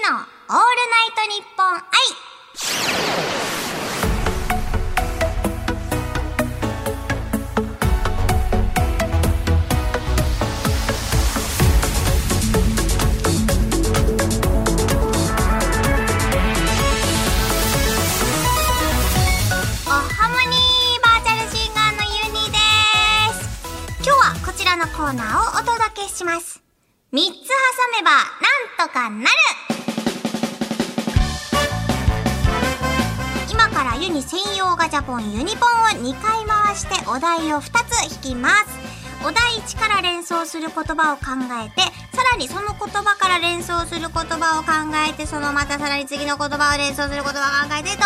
のオールナイトニッポン愛。おハモニーバーチャルシンガーのユニです。今日はこちらのコーナーをお届けします。3つ挟めばなんとかなる。からユニ専用ガチャポンユニポンを2回回してお題を2つ引きますお題1から連想する言葉を考えてさらにその言葉から連想する言葉を考えてそのまたさらに次の言葉を連想する言葉を考えてと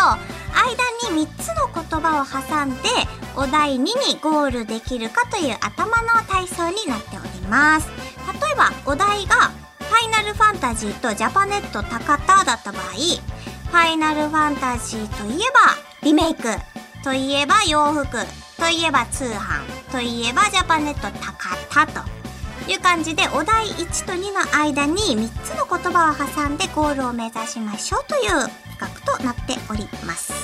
間に3つの言葉を挟んでお題2にゴールできるかという頭の体操になっております。例えばお題がファイナルファンタジーとジャパネット高田だった場合ファイナルファンタジーといえばリメイクといえば洋服といえば通販といえばジャパネット高田という感じでお題1と2の間に3つの言葉を挟んでゴールを目指しましょうという企画となっております。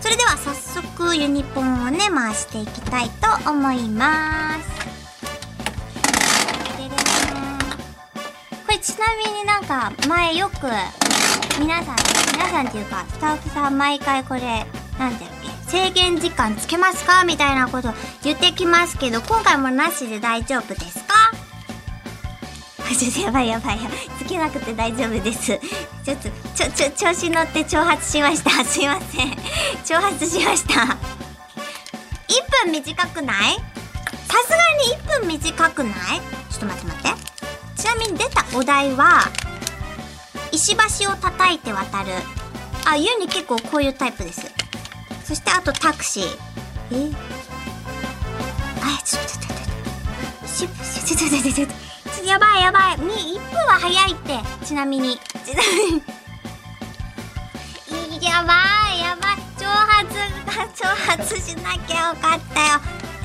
それでは早速ユニポンをね回していきたいと思います。これちなみになんか前よく皆さん皆さんっていうかスタッフさん毎回これなんだっけ制限時間つけますかみたいなこと言ってきますけど今回もなしで大丈夫ですか？ちょっとやばいやばいやばい。つけなくて大丈夫ですちょっとちょちょ調子乗って挑発しました。すいません。挑発しました。1分短くない？さすがに1分短くない？ちょっと待って待って。ちなみに出たお題は石橋を叩いて渡る。あユニ結構こういうタイプです。そしてあとタクシー。え？あちょっと待って待ってしちょちょちょちょちょやばいやばい。1分は早いって。ちなみに。ちなみにやばいやばい。挑発が挑発しなきゃよかったよ。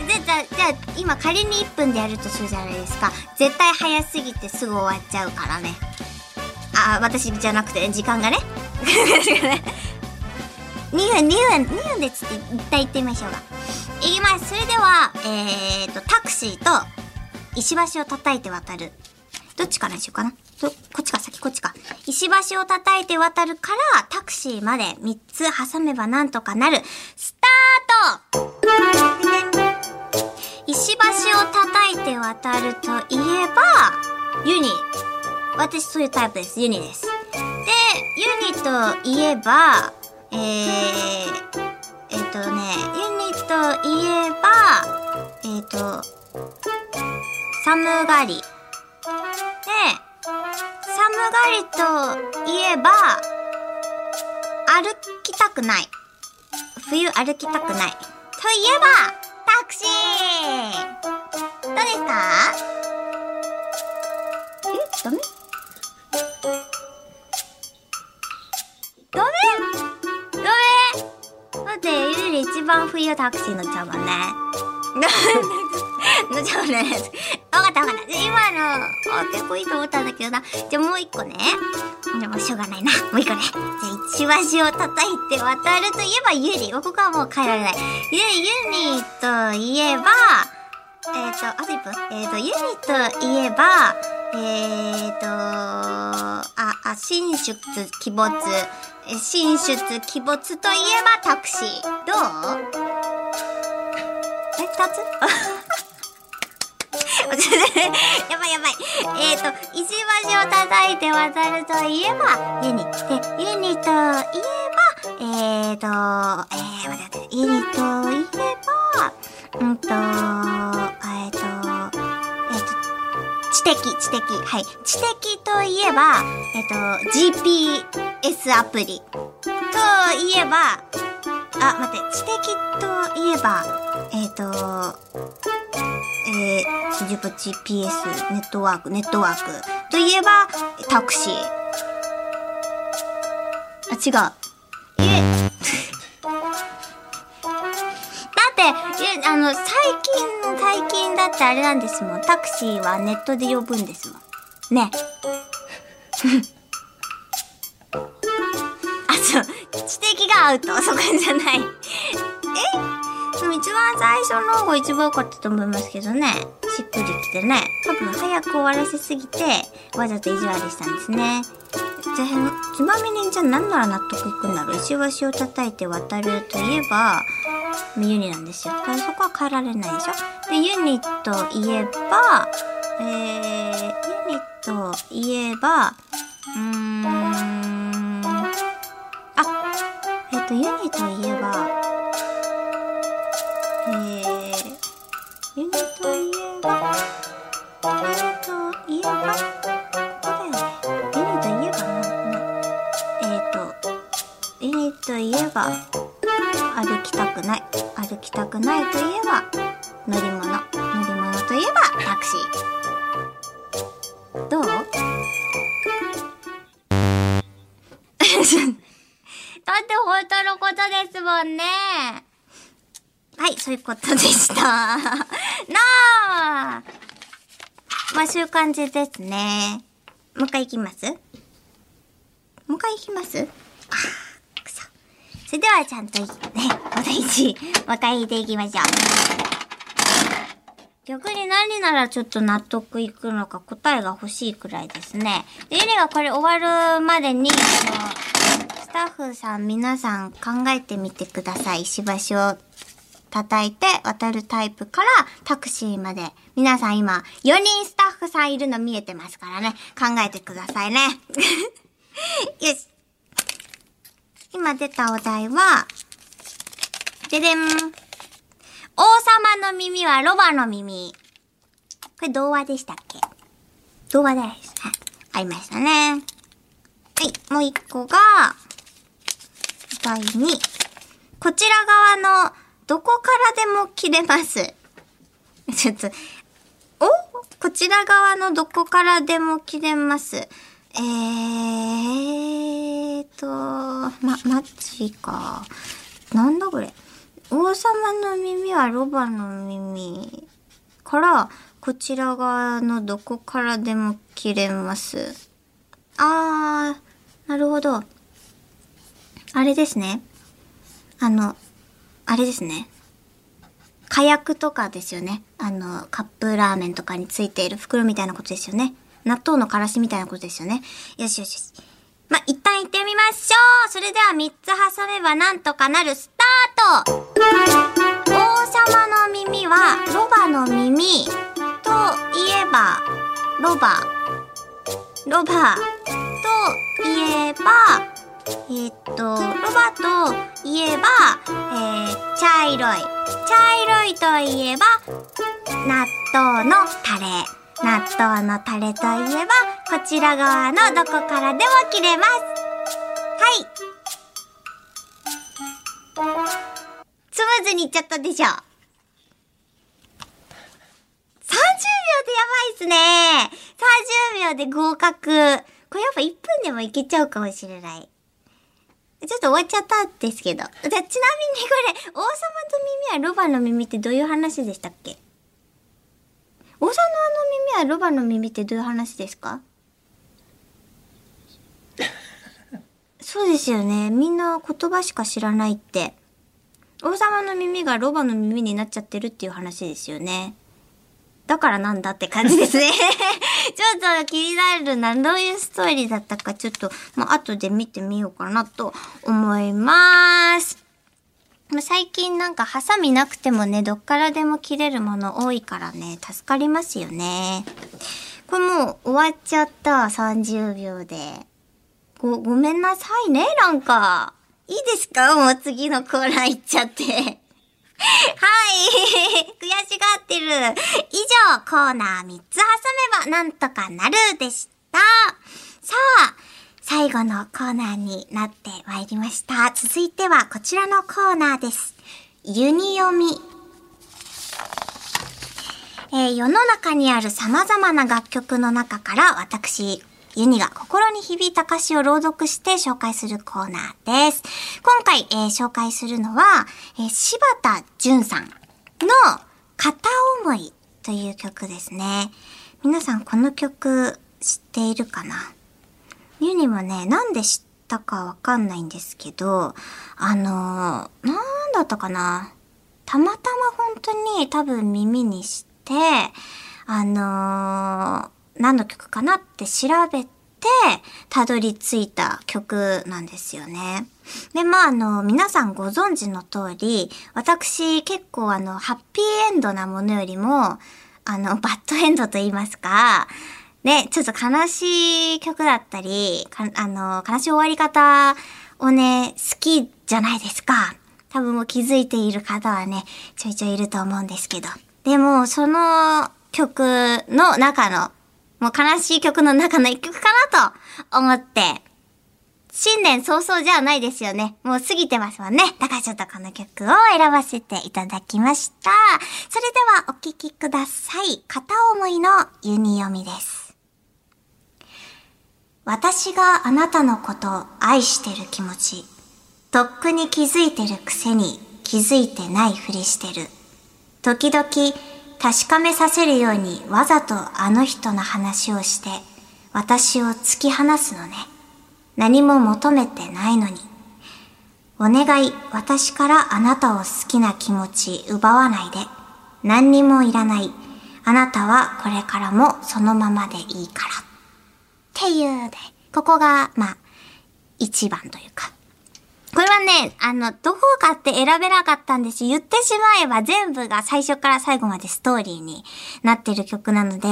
でじゃあじゃあ今仮に1分でやるとするじゃないですか。絶対早すぎてすぐ終わっちゃうからね。あ私じゃなくて時間がね。2分2分2分でつって一旦行ってみましょうか。いきます。それではえーとタクシーと石橋を叩いて渡る。どっちからにしようかな？こっちか先こっちか。石橋を叩いて渡るからタクシーまで3つ挟めばなんとかなる。スタート！石橋を叩いて渡るといえばユニ。私そういうタイプです。ユニです。でユニといえばえー、えっ、とねユニといえばえっ、と寒がりで寒がりといえば歩きたくない。冬歩きたくない。といえばタクシー。どうですか？冬タクシー乗っちゃうもんね乗っちゃうねわかったわかった。今の、あ、結構いいと思ったんだけどな。じゃあもう一個ね。でもしょうがないな。もう一個ね。じゃあ石橋を叩いて渡るといえばユリ。ここはもう変えられない。ユユニといえば、えっ、ー、と、あと1分えっ、ー、と、ユニといえば、えっ、ー、と、あ、あ、進出鬼没。進出鬼没といえばタクシー。どう？え、二つ？やばいやばい。えっ、ー、と、石橋を叩いて渡るといえば、ユニ。で、ユニといえば、えっ、ー、と、えー、待って待って、ユニといえば、うんと、的、知的。はい。知的といえば、えっ、と、GPS アプリ。といえば、あ、待って、知的といえば、えっ、と、えー、自分 GPS ネットワーク、ネットワークといえば、タクシー。あ、違う。あの、最近、最近だってあれなんですもん。タクシーはネットで呼ぶんですもん。ね。あ、そう知的がアウト。そこじゃない。え？でも一番最初の方が一番良かったと思いますけどね。しっくりきてね。多分早く終わらせすぎて、わざと意地悪したんですね。じゃあ、ちなみにじゃあ何なら納得いくんだろう石橋を叩いて渡るといえば、ユニなんですよ。だからそこは変えられないでしょで、ユニといえば、えー、ユニといえば、うーん、あ、えっ、と、ユニといえば、えー、ユニといえば、ユニといえば、ここだよね。ユニといえばな、な、えっ、と、ユニといえば、歩きたくない。歩きたくないといえば、乗り物。乗り物といえば、タクシー。どう？だって本当のことですもんね。はい、そういうことでした。なあまあ、そういう感じですね。もう一回行きます？もう一回行きます、それではちゃんとね、お題一、もう一回引いていきましょう。逆に何ならちょっと納得いくのか答えが欲しいくらいですね。で、ゆりがこれ終わるまでに、あの、スタッフさん皆さん考えてみてください。石橋を叩いて渡るタイプからタクシーまで。皆さん今、4人スタッフさんいるの見えてますからね。考えてくださいね。よし。今出たお題は、ででん。王様の耳はロバの耳。これ童話でしたっけ？童話です。はい。ありましたね。はい。もう一個が、第2。こちら側のどこからでも切れます。ちょっと、お？こちら側のどこからでも切れます。えーと、ま、マッチか。なんだこれ。王様の耳はロバの耳から、こちら側のどこからでも切れます。あー、なるほど。あれですね。あの、あれですね。火薬とかですよね。あの、カップラーメンとかについている袋みたいなことですよね。納豆のからしみたいなことですよね。よしよしよし。ま、一旦行ってみましょう。それでは3つ挟めばなんとかなるスタート。王様の耳はロバの耳。といえばロバ。ロバ。といえばえーっとロバといえば、えー、茶色い。茶色いといえば納豆のタレ。納豆のタレといえばこちら側のどこからでも切れます。はい。スムーズにいっちゃったでしょ。30秒でやばいっすね。30秒で合格。これやっぱ1分でもいけちゃうかもしれない。ちょっと終わっちゃったんですけど。じゃちなみにこれ、王様の耳はロバの耳ってどういう話でしたっけ？王様の耳はロバの耳ってどういう話ですか？そうですよね。みんな言葉しか知らないって。王様の耳がロバの耳になっちゃってるっていう話ですよね。だからなんだって感じですね。ちょっと気になるな。どういうストーリーだったかちょっと、まあ、後で見てみようかなと思います。まあ最近なんかハサミなくてもね、どっからでも切れるもの多いからね、助かりますよね。これもう終わっちゃった、30秒で。ご、ごめんなさいね、なんか。いいですか？もう次のコーナー行っちゃって。はい悔しがってる。以上、コーナー3つ挟めばなんとかなるでした。さあ、最後のコーナーになってまいりました。続いてはこちらのコーナーです。ユニ読み。えー世の中にある様々な楽曲の中から私、ユニが心に響いた歌詞を朗読して紹介するコーナーです。今回、えー紹介するのは、えー柴田純さんの片思いという曲ですね。皆さんこの曲知っているかな？ユニもね、なんで知ったたかわかんないんですけど、あのー、なんだったかな。たまたま本当に多分耳にして、あのー、何の曲かなって調べて、たどり着いた曲なんですよね。で、まあ、あの、皆さんご存知の通り、私結構あの、ハッピーエンドなものよりも、あの、バッドエンドと言いますか、ね、ちょっと悲しい曲だったり、あの、悲しい終わり方をね、好きじゃないですか。多分もう気づいている方はね、ちょいちょいいると思うんですけど。でも、その曲の中の、もう悲しい曲の中の一曲かなと思って、新年早々じゃないですよね。もう過ぎてますもんね。だからちょっとこの曲を選ばせていただきました。それではお聴きください。片思いのユニ読みです。私があなたのことを愛してる気持ち、とっくに気づいてるくせに気づいてないふりしてる。時々確かめさせるようにわざとあの人の話をして私を突き放すのね。何も求めてないのに。お願い、私からあなたを好きな気持ち奪わないで。何にもいらない。あなたはこれからもそのままでいいから。っていうで、ここが、まあ、一番というか。これはね、あの、どこかって選べなかったんです言ってしまえば全部が最初から最後までストーリーになってる曲なので、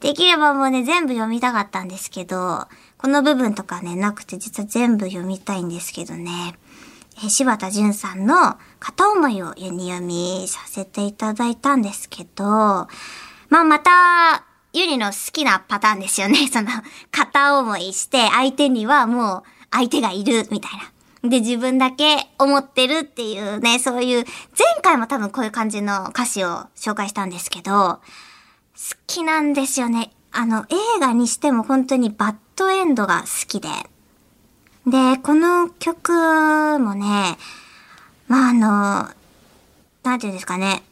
できればもうね、全部読みたかったんですけど、この部分とかね、なくて実は全部読みたいんですけどね。え柴田淳さんの片思いをユニ読みさせていただいたんですけど、まあまた、ゆりの好きなパターンですよね。その、片思いして相手にはもう相手がいるみたいな。で、自分だけ思ってるっていうね、そういう、前回も多分こういう感じの歌詞を紹介したんですけど、好きなんですよね。あの、映画にしても本当にバッドエンドが好きで。で、この曲もね、まあ、あの、なんていうんですかね。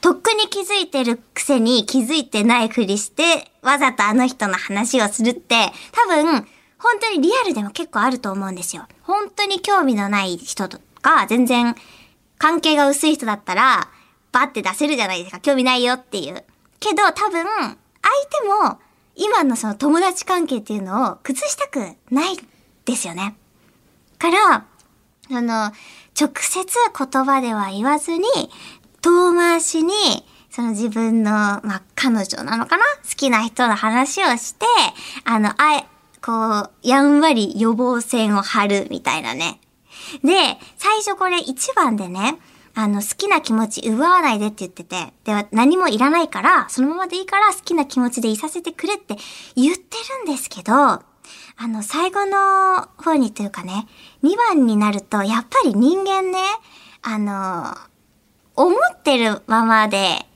とっくに気づいてるくせに気づいてないふりして、わざとあの人の話をするって、多分、本当にリアルでも結構あると思うんですよ。本当に興味のない人とか、全然関係が薄い人だったら、バッて出せるじゃないですか。興味ないよっていう。けど多分、相手も今のその友達関係っていうのを崩したくないですよね。から、あの、直接言葉では言わずに、遠回しに、その自分の、まあ、彼女なのかな？好きな人の話をして、あの、あえ、こう、やんわり予防線を張るみたいなね。で、最初これ一番でね、あの、好きな気持ち奪わないでって言ってて、では何もいらないから、そのままでいいから好きな気持ちでいさせてくれって言ってるんですけど、あの、最後の方にというかね、2番になると、やっぱり人間ね、あの、思ってるままで、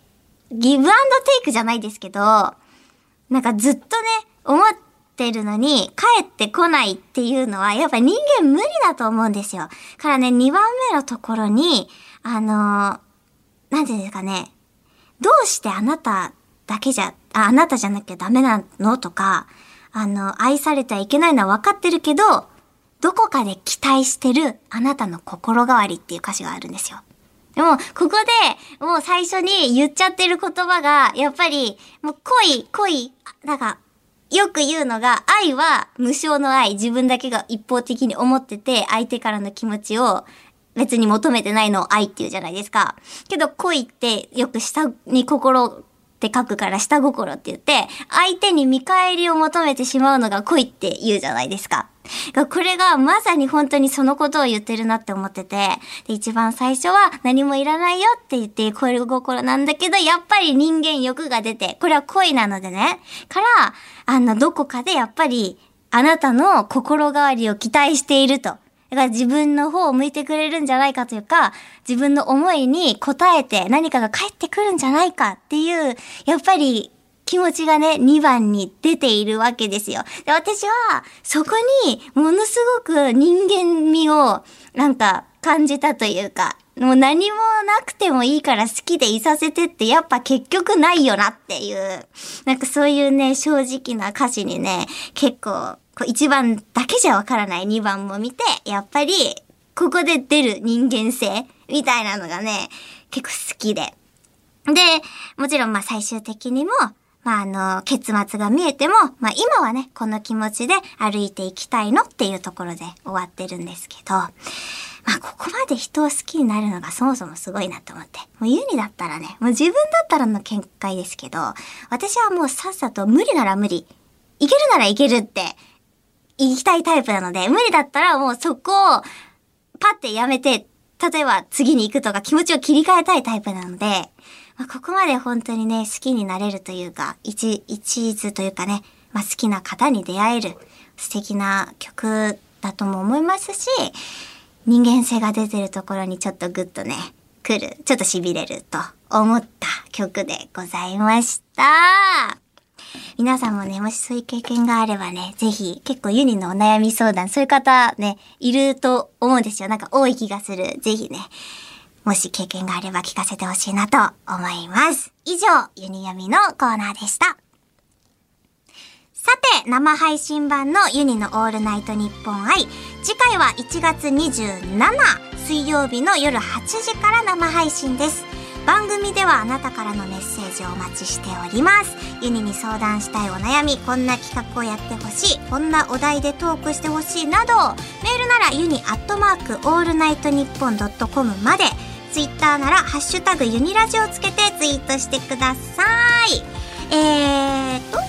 ギブアンドテイクじゃないですけど、なんかずっとね、思ってるのに帰ってこないっていうのは、やっぱ人間無理だと思うんですよ。からね、2番目のところに、あの、なんていうんですかね、どうしてあなただけじゃ、あ、あなたじゃなきゃダメなの？とか、あの、愛されてはいけないのは分かってるけど、どこかで期待してるあなたの心変わりっていう歌詞があるんですよ。でも、ここで、もう最初に言っちゃってる言葉が、やっぱり、もう恋、恋、なんか、よく言うのが、愛は無償の愛、自分だけが一方的に思ってて、相手からの気持ちを別に求めてないのを愛って言うじゃないですか。けど恋ってよく下に心って書くから下心って言って、相手に見返りを求めてしまうのが恋って言うじゃないですか。これがまさに本当にそのことを言ってるなって思ってて、で一番最初は何もいらないよって言って恋心なんだけど、やっぱり人間欲が出て、これは恋なのでね。から、あの、どこかでやっぱり、あなたの心変わりを期待していると。だから自分の方を向いてくれるんじゃないかというか、自分の思いに応えて何かが返ってくるんじゃないかっていう、やっぱり気持ちがね、2番に出ているわけですよ。で、私は、そこに、ものすごく人間味を、なんか、感じたというか、もう何もなくてもいいから好きでいさせてってやっぱ結局ないよなっていう、なんかそういうね、正直な歌詞にね、結構こう1番だけじゃわからない2番も見て、やっぱり、ここで出る人間性みたいなのがね、結構好きで。で、もちろんまあ最終的にも、まああの、結末が見えても、まあ今はね、この気持ちで歩いていきたいのっていうところで終わってるんですけど、まあここまで人を好きになるのがそもそもすごいなと思って。もうユニだったらね、もう自分だったらの見解ですけど、私はもうさっさと無理なら無理、いけるならいけるって行きたいタイプなので、無理だったらもうそこをパッてやめて、例えば次に行くとか気持ちを切り替えたいタイプなので、まあ、ここまで本当にね、好きになれるというか、一、一途というかね、まあ、好きな方に出会える素敵な曲だとも思いますし、人間性が出てるところにちょっとグッとね、来る、ちょっと痺れると思った曲でございました。皆さんもね、もしそういう経験があればね、ぜひ、結構ユニのお悩み相談、そういう方ね、いると思うんですよ。なんか多い気がする。ぜひね、もし経験があれば聞かせてほしいなと思います。以上、ユニヤミのコーナーでした。さて、生配信版のユニのオールナイトニッポン愛。次回は1月27水曜日の夜8時から生配信です。番組ではあなたからのメッセージをお待ちしておりますユニに相談したいお悩みこんな企画をやってほしいこんなお題でトークしてほしいなどメールならユニアットマークオールナイトニッポンドットコムまでツイッターならハッシュタグユニラジをつけてツイートしてくださいえーとあ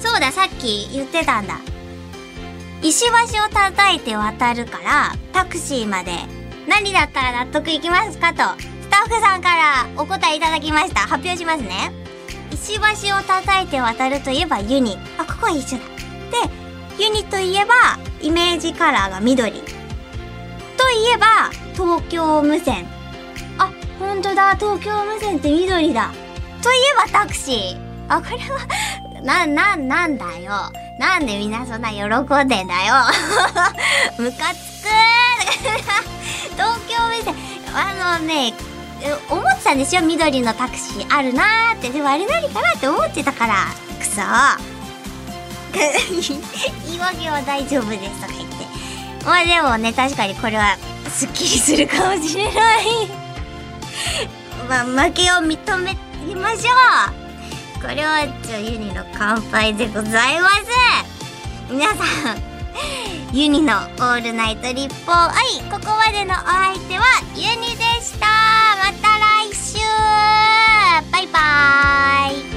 そうださっき言ってたんだ石橋を叩いて渡るからタクシーまで何だったら納得いきますかと、スタッフさんからお答えいただきました。発表しますね。石橋を叩いて渡るといえばユニ。あ、ここは一緒だ。で、ユニといえば、イメージカラーが緑。といえば、東京無線。あ、ほんとだ、東京無線って緑だ。といえばタクシー。あ、これはな、な、なんだよ。なんでみんなそんな喜んでんだよ。ムカつく東京目線あのね思ってたんですよ緑のタクシーあるなーってでもあれ何かなって思ってたからくそ 言い訳は大丈夫ですとか言ってまあでもね確かにこれはすっきりするかもしれない。まあ負けを認めましょう。これはちょユニの乾杯でございます。皆さん ユニのオールナイト立法愛ここまでのお相手はユニでした。また来週。バイバーイ。